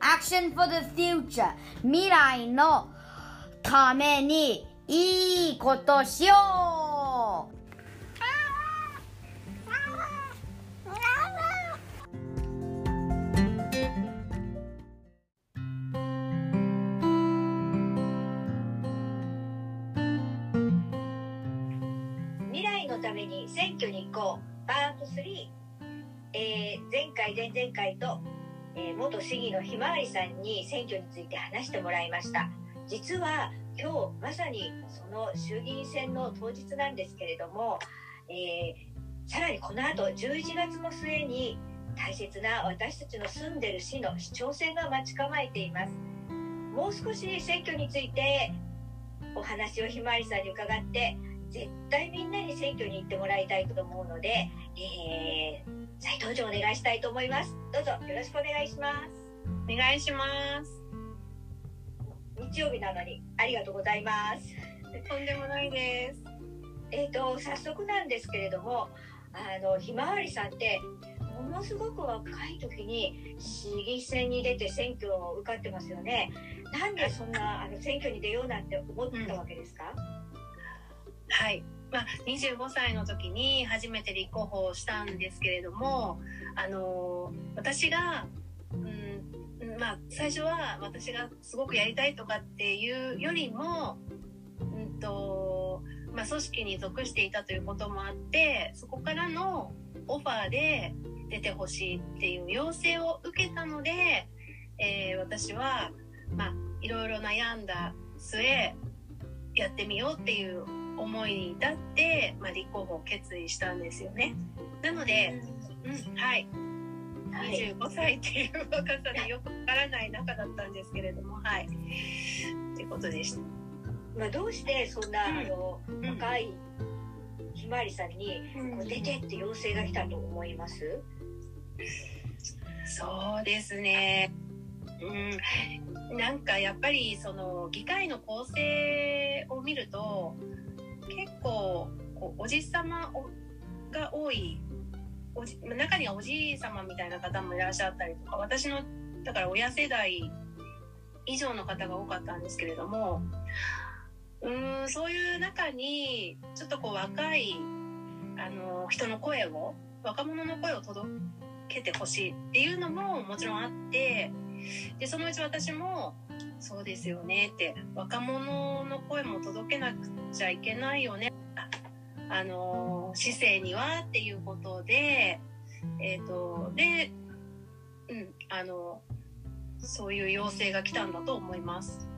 Action for the future 未来のためにいいことしようひまわりさんに選挙について話してもらいました実は今日まさにその衆議院選の当日なんですけれども、えーさらにこの後11月の末に大切な私たちの住んでる市の市長選が待ち構えていますもう少し選挙についてお話をひまわりさんに伺って絶対みんなに選挙に行ってもらいたいと思うので、えー、再登場お願いしたいと思います。どうぞよろしくお願いします。お願いします。日曜日なのにありがとうございます。とんでもないです。えっ、と早速なんですけれども、あのひまわりさんってものすごく若い時に市議選に出て選挙を受かってますよね。なんでそんなあの選挙に出ようなんて思ったわけですか？はい。まあ、25歳の時に初めて立候補したんですけれども、あの私が、うん、まあ、最初は私がすごくやりたいとかっていうよりも、うんと、まあ、組織に属していたということもあって、そこからのオファーで出てほしいっていう要請を受けたので、えー私は、まあ、いろいろ悩んだ末、やってみようっていう思いに至って、まあ、立候補を決意したんですよね。なので、うん、はい。はい。25歳っていう若さでよくわからない中だったんですけれども、はい。ってことでした。まあどうしてそんな、うんあのうん若いひまわりさんにこう出てって要請が来たと思います？そうですね。うん、なんかやっぱりその議会の構成を見ると結構こうおじさまが多いおじ中にはおじいさまみたいな方もいらっしゃったりとか私のだから親世代以上の方が多かったんですけれどもうーんそういう中にちょっとこう若いあの人の声を若者の声を届けてほしいっていうのももちろんあってでそのうち私もそうですよねって若者の声も届けなくちゃいけないよねあの市政にはっていうことでえっ、とでうんあのそういう要請が来たんだと思います。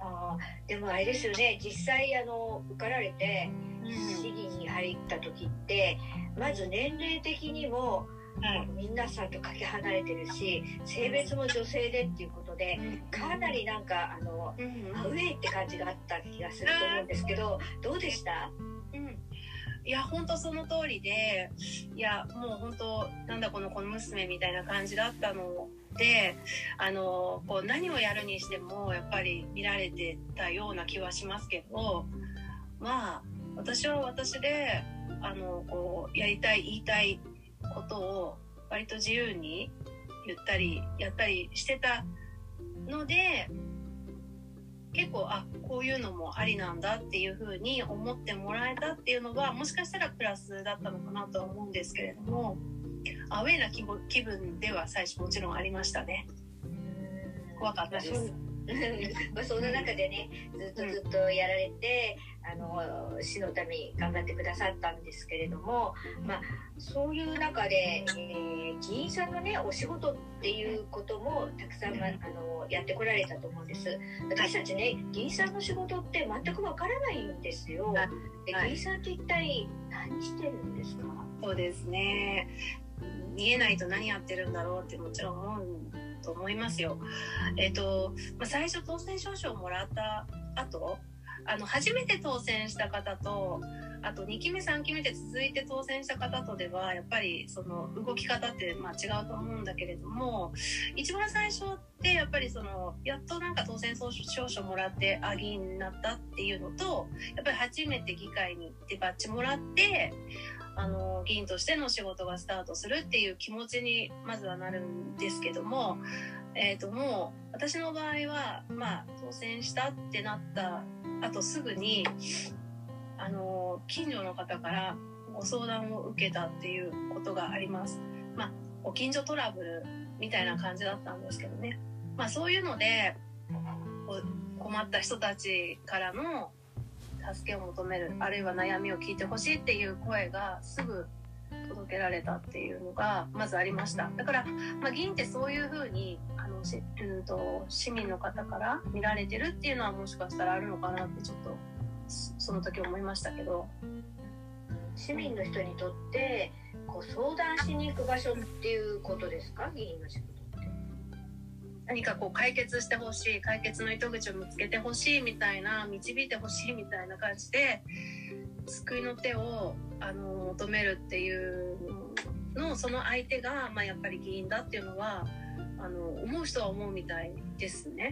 あーでもあれですよね。実際あの受かられてうん。市議に入った時ってまず年齢的にもはい。皆さんとかけ離れてるし性別も女性でっていうことでかなりなんかあのうんアウェイって感じがあった気がすると思うんですけどどうでした？うんいや本当その通りでいやもう本当なんだこの子娘みたいな感じだったのであのこう何をやるにしてもやっぱり見られてたような気はしますけどまあ私は私であのこうやりたい言いたいことを割と自由に言ったりやったりしてたので結構あこういうのもありなんだっていうふうに思ってもらえたっていうのはもしかしたらプラスだったのかなとは思うんですけれどもアウェイな気分気分では最初もちろんありましたね怖かったです。まあ そんな中でねずっとずっとやられて、あの市のために頑張ってくださったんですけれども、まあ、そういう中で、えー議員さんのねお仕事っていうこともたくさん、まあのやってこられたと思うんです。私たちね議員さんの仕事って全くわからないんですよ。はい。ではい議員さんって一体何してるんですか？そうですね。見えないと何やってるんだろうってもちろん思うと思いますよ。えっ、と、まあ、最初当選証書をもらった後あの初めて当選した方とあと2期目3期目で続いて当選した方とではやっぱりその動き方ってまあ違うと思うんだけれども一番最初ってやっぱりそのやっとなんか当選証書もらってあ議員になったっていうのとやっぱり初めて議会に行ってバッジもらってあの議員としての仕事がスタートするっていう気持ちにまずはなるんですけども、えー、ともう私の場合は、まあ、当選したってなったあとすぐにあの近所の方からご相談を受けたっていうことがあります。まあ、ご近所トラブルみたいな感じだったんですけどね。まあ、そういうので困った人たちからの助けを求めるあるいは悩みを聞いてほしいっていう声がすぐ届けられたっていうのがまずありました。だから、まあ、議員ってそういうふうにあのし、うんと、市民の方から見られてるっていうのはもしかしたらあるのかなってちょっとその時思いましたけど。市民の人にとってこう相談しに行く場所っていうことですか？議員の仕事何かこう解決してほしい解決の糸口を見つけてほしいみたいな導いてほしいみたいな感じで救いの手をあの求めるっていうのその相手が、まあ、やっぱり議員だっていうのはあの思う人は思うみたいですね。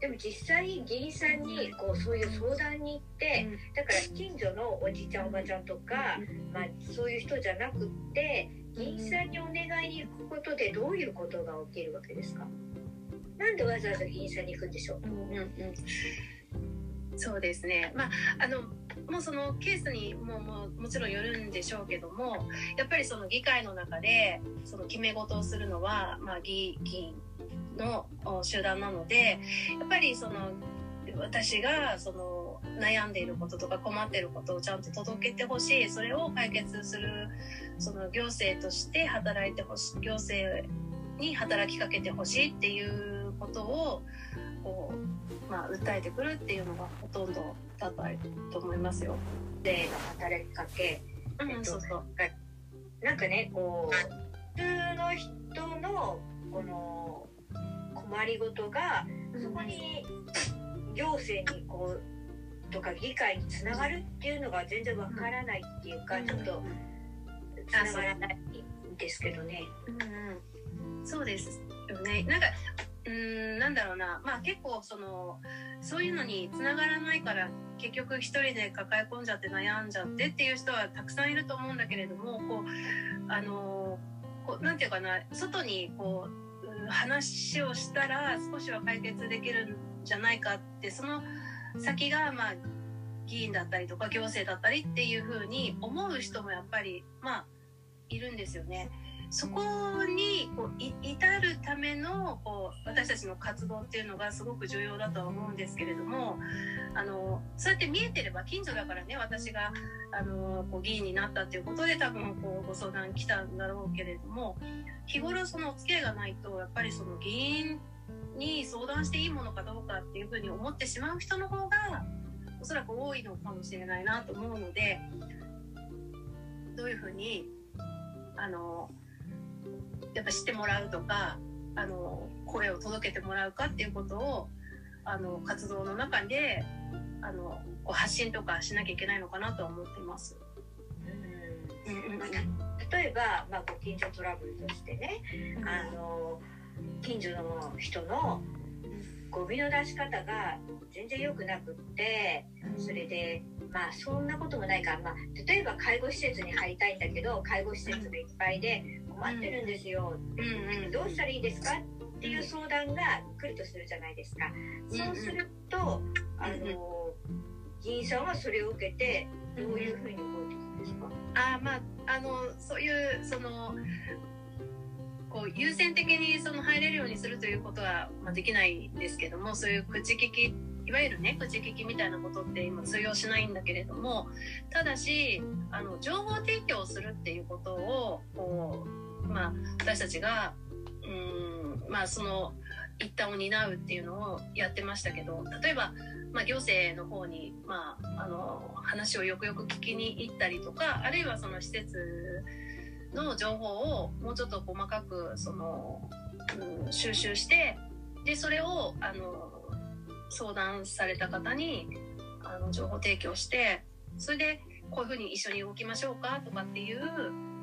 でも実際議員さんにこうそういう相談に行って、だから近所のおじいちゃんおばちゃんとか、まあ、そういう人じゃなくって議員さんにお願いに行くことでどういうことが起きるわけですか？なんでわざわざ議員さんに行くんでしょう、うんうん。そうですね、まあ、あのもうそのケースにもももちろんよるんでしょうけどもやっぱりその議会の中でその決め事をするのは、まあ、議議員の集団なのでやっぱりその私がその悩んでいることとか困っていることをちゃんと届けてほしい。それを解決するその行政として働いてほしい行政に働きかけてほしいっていうことをこう、まあ、訴えてくるっていうのがほとんどだったと思いますよ。で働きかけ、うん、そうそう。なんかねこう普通の人のこの困りごとがそこに行政にこうとか議会につながるっていうのが全然わからないっていうか、ちょっとつながらないんですけどね。うん、そうですよね。なんかうんなんだろうな。まあ結構そのそういうのにつながらないから結局一人で抱え込んじゃって悩んじゃってっていう人はたくさんいると思うんだけれどもこうあのこうなんていうかな外にこう話をしたら少しは解決できるんじゃないかってその先がまあ議員だったりとか行政だったりっていうふうに思う人もやっぱりまあいるんですよね。そこにこう至るためのこう私たちの活動っていうのがすごく重要だとは思うんですけれどもあのそうやって見えてれば近所だからね私があのこう議員になったっていうことで多分こうご相談来たんだろうけれども日頃そのお付き合いがないとやっぱりその議員に相談していいものかどうかっていうふうに思ってしまう人の方がおそらく多いのかもしれないなと思うのでどういうふうにあのやっぱ知ってもらうとかあの声を届けてもらうかっていうことをあの活動の中であのこう発信とかしなきゃいけないのかなとは思っています。うん。うんうん、例えば、まあ、ご近所トラブルとしてね、うん、あの近所の人のゴミの出し方が全然良くなくってそれでまあそんなこともないから、まあ、例えば介護施設に入りたいんだけど介護施設がいっぱいで困ってるんですよ、うんうん、どうしたらいいですかっていう相談が来るとするじゃないですか。そうすると、あの議員さんはそれを受けてどういうふうに動いていくんですか？あまああのそういうそのこう優先的にその入れるようにするということは、まあ、できないんですけどもそういう口利きいわゆるね口利きみたいなことって今通用しないんだけれどもただしあの情報提供するっていうことをこう、まあ、私たちがうんまあその一端を担うっていうのをやってましたけど例えば、まあ、行政の方に、まあ、あの話をよくよく聞きに行ったりとかあるいはその施設の情報をもうちょっと細かくその、うん、収集してでそれをあの相談された方にあの情報提供してそれでこういうふうに一緒に動きましょうかとかっていう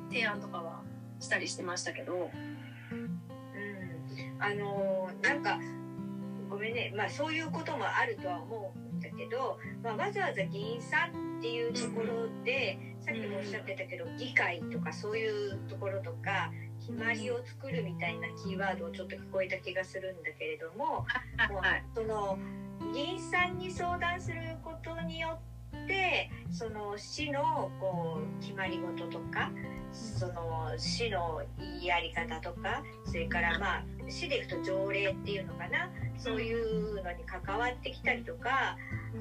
提案とかはしたりしてましたけど。うん、あのなんかごめんね、まあ、そういうこともあるとは思う。んだけど、まあ、わざわざ議員さんっていうところで、さっきもおっしゃってたけど議会とかそういうところとか決まりを作るみたいなキーワードをちょっと聞こえた気がするんだけれども、もうその議員さんに相談することによってでその市のこう決まり事とかその市のやり方とかそれからまあ市でいくと条例っていうのかなそういうのに関わってきたりとか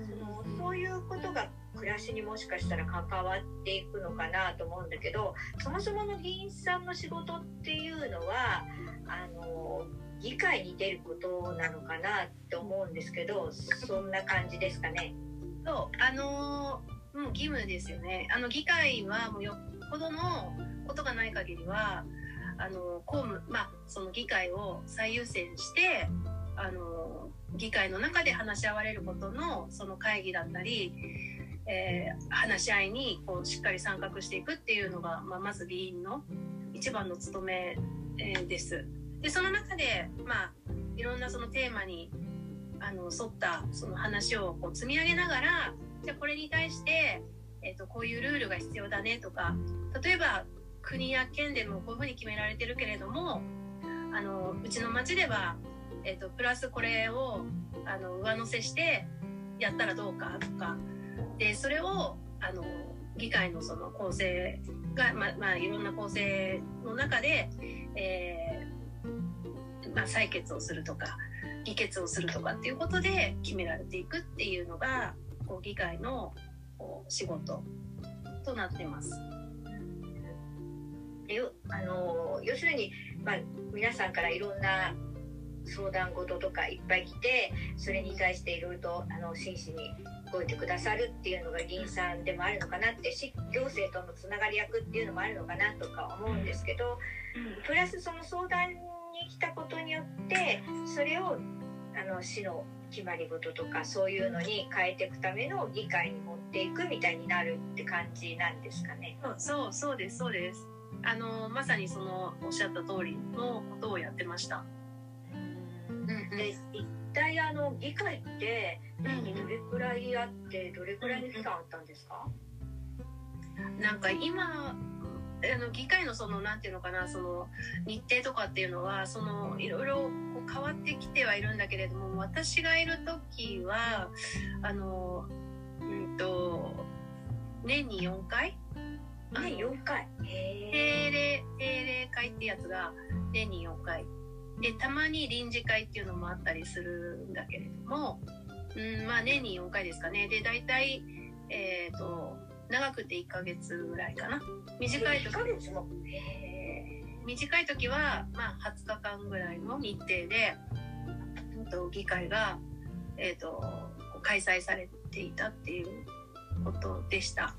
そのそういうことが暮らしにもしかしたら関わっていくのかなと思うんだけどそもそもの議員さんの仕事っていうのはあの議会に出ることなのかなって思うんですけどそんな感じですかね。そうあのもう義務ですよね。あの議会はもうよっぽどのことがない限りはあの公務まあその議会を最優先してあの議会の中で話し合われることのその会議だったり、えー、話し合いにこうしっかり参画していくっていうのが、まあ、まず議員の一番の務め、えー、です。でその中で、まあ、いろんなそのテーマにあの沿ったその話をこう積み上げながらじゃこれに対して、えーと、こういうルールが必要だねとか例えば国や県でもこういうふうに決められてるけれどもあのうちの町ではえーと、プラスこれをあの上乗せしてやったらどうかとかでそれをあの議会のその構成が、ままあ、いろんな構成の中で、えー、まあ、採決をするとか議決をするとかっていうことで決められていくっていうのがこう議会のこう仕事となってます。あの要するに、まあ、皆さんからいろんな相談事とかいっぱい来てそれに対していろいろとあの真摯に動いてくださるっていうのが議員さんでもあるのかなって行政とのつながり役っていうのもあるのかなとか思うんですけどプラスその相談に来たことによってそれをあの市の決まり事とかそういうのに変えていくための議会に持っていくみたいになるって感じなんですかね。そうそうですそうです。あのまさにそのおっしゃった通りのことをやってました。で一体あの議会って年にどれくらいあってどれくらいの期間あったんですか、なんか今あの議会のそのなんていうのかなその日程とかっていうのはそのいろいろこう変わってきてはいるんだけれども私がいる時はあのうんと年に4回？年4回。定例定例会ってやつが年に4回。でたまに臨時会っていうのもあったりするんだけれども、うん、まあ年に4回ですかね。で大体えっ、ー、と長くて1ヶ月ぐらいかな。短い時。短い時は、まあ、20日間ぐらいの日程で、えー、と議会が、えーと開催されていたっていうことでした。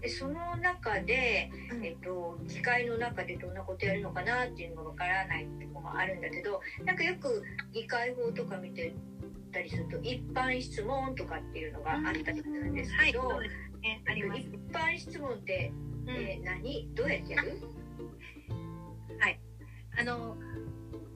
でその中で、えっと、議会の中でどんなことやるのかなっていうのがわからないとこもあるんだけどなんかよく議会法とか見てたりすると一般質問とかっていうのがあったりするんですけど、はいね、一般質問って、えー、何？どうやってやる？はい。あの、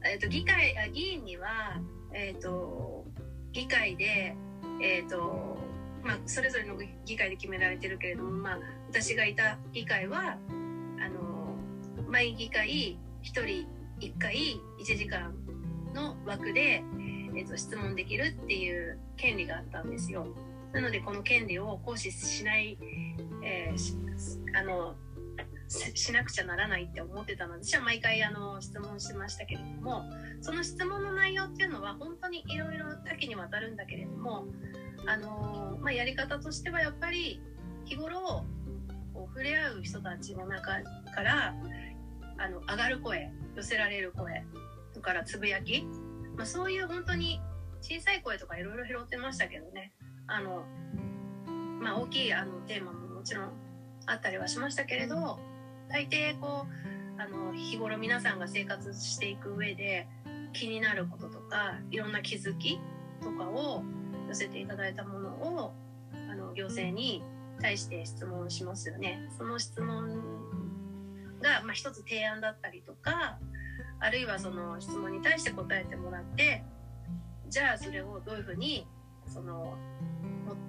えーと、議会あ議員には、えーと、議会で、えーとまあ、それぞれの議会で決められてるけれども、まあ、私がいた議会はあの毎議会1人1回1時間の枠で、えーと、質問できるっていう権利があったんですよ。なのでこの権利を行使しない、えー、あのしなくちゃならないって思ってたので私は毎回あの質問しましたけれどもその質問の内容っていうのは本当にいろいろ多岐にわたるんだけれどもあのまあ、やり方としてはやっぱり日頃こう触れ合う人たちの中からあの上がる声寄せられる声それからつぶやき、まあ、そういう本当に小さい声とかいろいろ拾ってましたけどね。あの、まあ、大きいあのテーマももちろんあったりはしましたけれど大抵こうあの日頃皆さんが生活していく上で気になることとかいろんな気づきとかを寄せていただいたものをあの行政に対して質問しますよね。その質問が、まあ、一つ提案だったりとかあるいはその質問に対して答えてもらってじゃあそれをどういうふうにその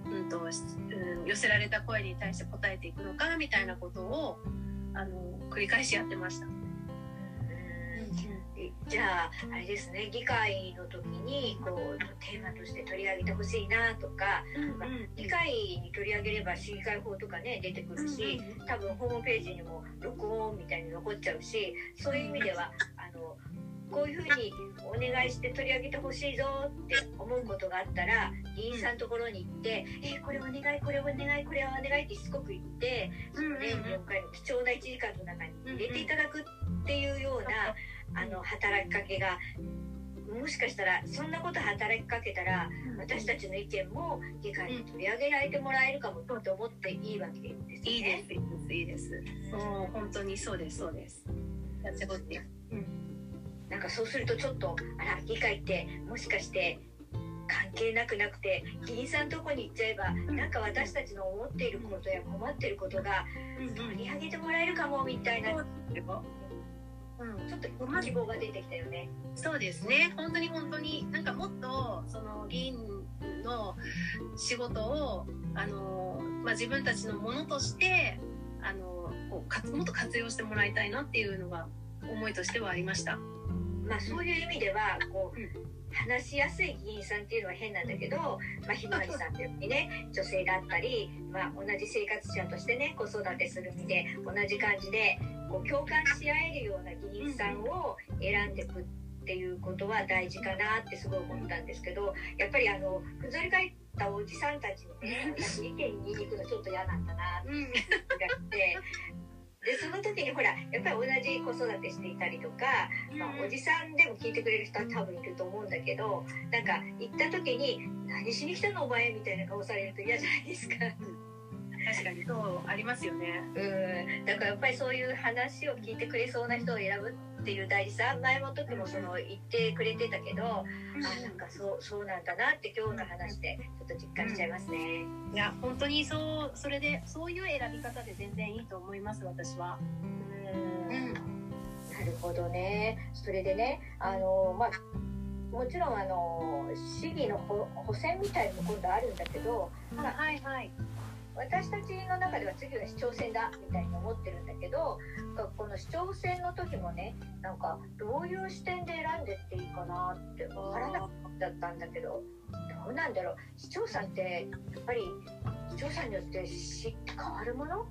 うんとうん、寄せられた声に対して答えていくのかみたいなことをあの繰り返しやってました。じゃああれですね議会の時にこうテーマとして取り上げてほしいなとか、まあ、議会に取り上げれば市議会法とかね出てくるし多分ホームページにも録音みたいに残っちゃうしそういう意味ではこういうふうにお願いして取り上げてほしいぞって思うことがあったら議員さんのところに行って「えこれお願いこれお願いこれはお願い」ってしつこく言ってその年4回の貴重な1時間の中に入れていただくっていうような。あの働きかけがもしかしたらそんなこと働きかけたら私たちの意見も議会に取り上げられてもらえるかもと思っていいわけですね。いいですいいですいいです。もう本当にそうですそうです。やって。うん。なんかそうするとちょっとあら議会ってもしかして関係なくなくて議員さんとこに行っちゃえば、なんか私たちの思っていることや困ってることが取り上げてもらえるかもみたいな。うん、ちょっと希望が出てきたよね。そうですね。本当に本当になんかもっとその議員の仕事をあのまあ自分たちのものとしてあのこうかもっと活用してもらいたいなっていうのが思いとしてはありました。まあそういう意味ではこう。うん。話しやすい議員さんっていうのは変なんだけど、まあ、ひまわりさんっていうにね女性だったり、まあ、同じ生活者としてね子育てする身で同じ感じでこう共感し合えるような議員さんを選んでいくっていうことは大事かなってすごい思ったんですけどやっぱりあのふぞり返ったおじさんたちにね意見に言いに行くのちょっと嫌なんだなって思ってでその時にほらやっぱり同じ子育てしていたりとか、まあ、おじさんでも聞いてくれる人は多分いると思うんだけどなんか行った時に「何しに来たのお前」みたいな顔されると嫌じゃないですか。確かにそうありますよね。うん。だからやっぱりそういう話を聞いてくれそうな人を選ぶっていう大事さ。前も時もその言ってくれてたけど、うん、あなんかそうそうなんだなって今日の話でちょっと実感しちゃいますね、うん、いや本当にそうそれでそういう選び方で全然いいと思います私は。うん、なるほどね。それでねあのまあもちろんあの市議の補選みたいのも今度あるんだけど、はいはい私たちの中では次は市長選だみたいに思ってるんだけどこの市長選の時もねなんかどういう視点で選んでっていいかなって分からなかったんだけどどうなんだろう。市長さんってやっぱり市長さんによって変わるもの？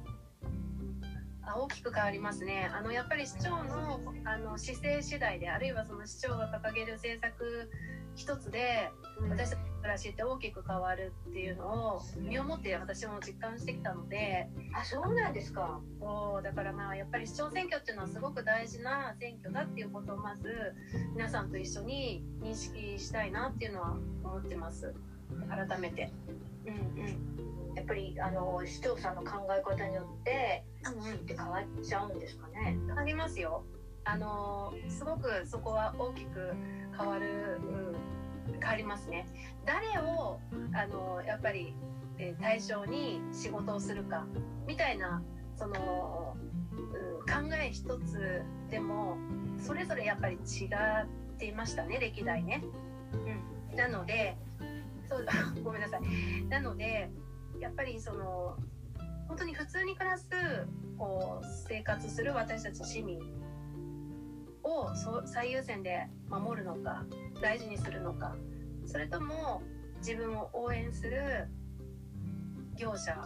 大きく変わりますね。あのやっぱり市長のあの姿勢次第であるいはその市長が掲げる政策一つで私たちの暮らしって大きく変わるっていうのを身をもって私も実感してきたのであそうなんですかそうだからまあやっぱり市長選挙っていうのはすごく大事な選挙だっていうことをまず皆さんと一緒に認識したいなっていうのは思ってます改めて。うんうん、やっぱりあの市長さんの考え方によって市って変わっちゃうんですかね。変わりますよ。あのすごくそこは大きく変わる、うん、変わりますね。誰をあのやっぱり、えー、対象に仕事をするかみたいなその、うん、考え一つでもそれぞれやっぱり違っていましたね歴代ね。うん、なのでそう ごめんなさい。なのでやっぱりその本当に普通に暮らすこう生活する私たち市民を最優先で守るのか大事にするのかそれとも自分を応援する業者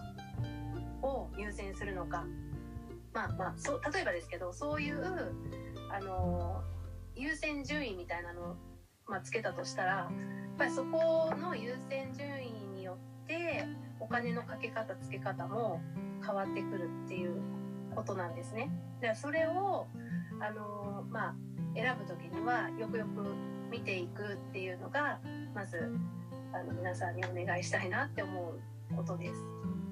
を優先するのかまあまあそう例えばですけどそういうあの優先順位みたいなのを、まあ、つけたとしたらやっぱりそこの優先順位によってお金のかけ方つけ方も変わってくるっていうことなんですね。でそれをあのまあ、選ぶ時にはよくよく見ていくっていうのがまずあの皆さんにお願いしたいなって思うことです。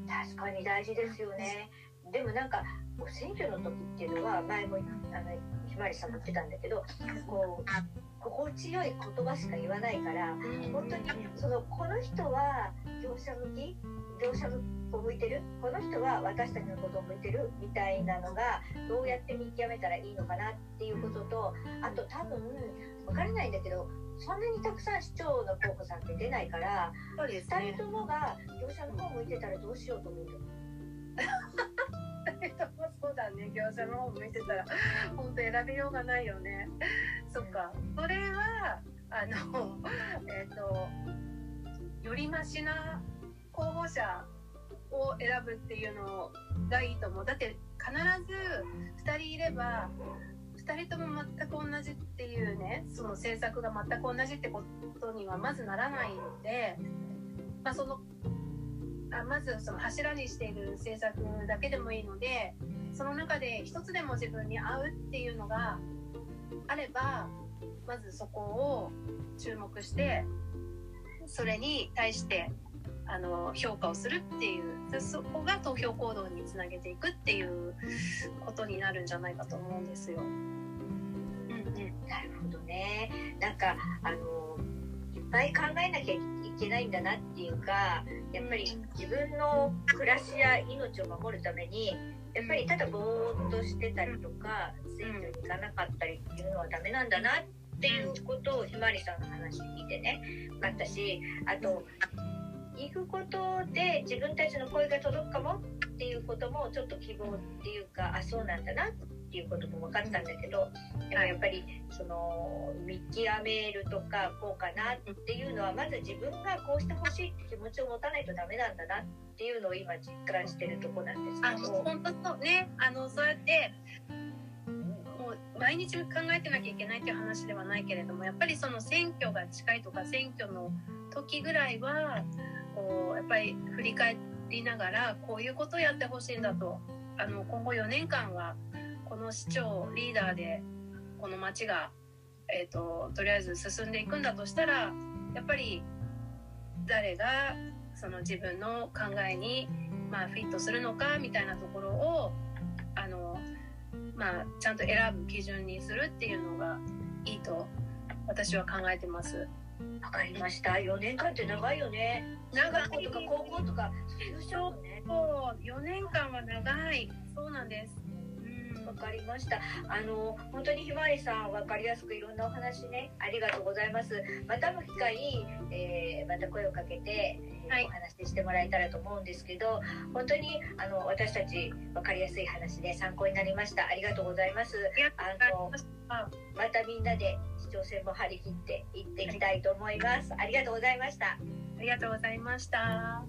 確かに大事ですよね。でもなんか選挙の時っていうのは前もあのひまわりさんも言ってたんだけどこう心地よい言葉しか言わないから本当にそのこの人は業者向き業者を向いてる？この人は私たちのことを向いてるみたいなのがどうやって見極めたらいいのかなっていうこととあと多分分からないんだけどそんなにたくさん市長の候補さんって出ないから、そうです2ね人ともが業者の方向いてたらどうしようと思うよ。そうだね。業者の方向いてたら本当選びようがないよね。そっか。それはあのえっ、とよりマシな候補者を選ぶっていうのがいいと思う。だって必ず2人いれば2人とも全く同じっていうねその政策が全く同じってことにはまずならないので、まあ、そのあまずその柱にしている政策だけでもいいのでその中で一つでも自分に合うっていうのがあればまずそこを注目してそれに対してあの評価をするっていうそこが投票行動につなげていくっていうことになるんじゃないかと思うんですよ。うんなるほどね。なんかあのいっぱい考えなきゃいけないんだなっていうか、やっぱり自分の暮らしや命を守るために、やっぱりただぼーっとしてたりとか、選挙に行かなかったりっていうのはダメなんだなっていうことをひまわりさんの話聞いてね、分かったし、あと行くことで自分たちの声が届くかもっていうこともちょっと希望っていうか、あそうなんだなっていうことも分かったんだけど。でもやっぱりその見極めるとかこうかなっていうのはまず自分がこうしてほしいって気持ちを持たないとダメなんだなっていうのを今実感してるとこなんですあけど。本当そうねあのそうやってもう毎日考えてなきゃいけないっていう話ではないけれどもやっぱりその選挙が近いとか選挙の時ぐらいはこうやっぱり振り返りながらこういうことをやってほしいんだとあの今後4年間はこの市長リーダーでこの町が、えー、ととりあえず進んでいくんだとしたらやっぱり誰がその自分の考えに、まあ、フィットするのかみたいなところをあの、まあ、ちゃんと選ぶ基準にするっていうのがいいと私は考えてます。わかりました。4年間って長いよね。中学校とか高校とか卒業しちゃうのね。そう4年間は長いそうなんです。うんわかりました。あの本当にひまわりさんわかりやすくいろんなお話ねありがとうございます。またの機会、えーまた声をかけて、えーはいお話ししてもらえたらと思うんですけど、本当にあの私たちわかりやすい話で参考になりました。ありがとうございます。ありがとうございました。またみんなで挑戦も張り切っていっていきたいと思います。ありがとうございました。ありがとうございました。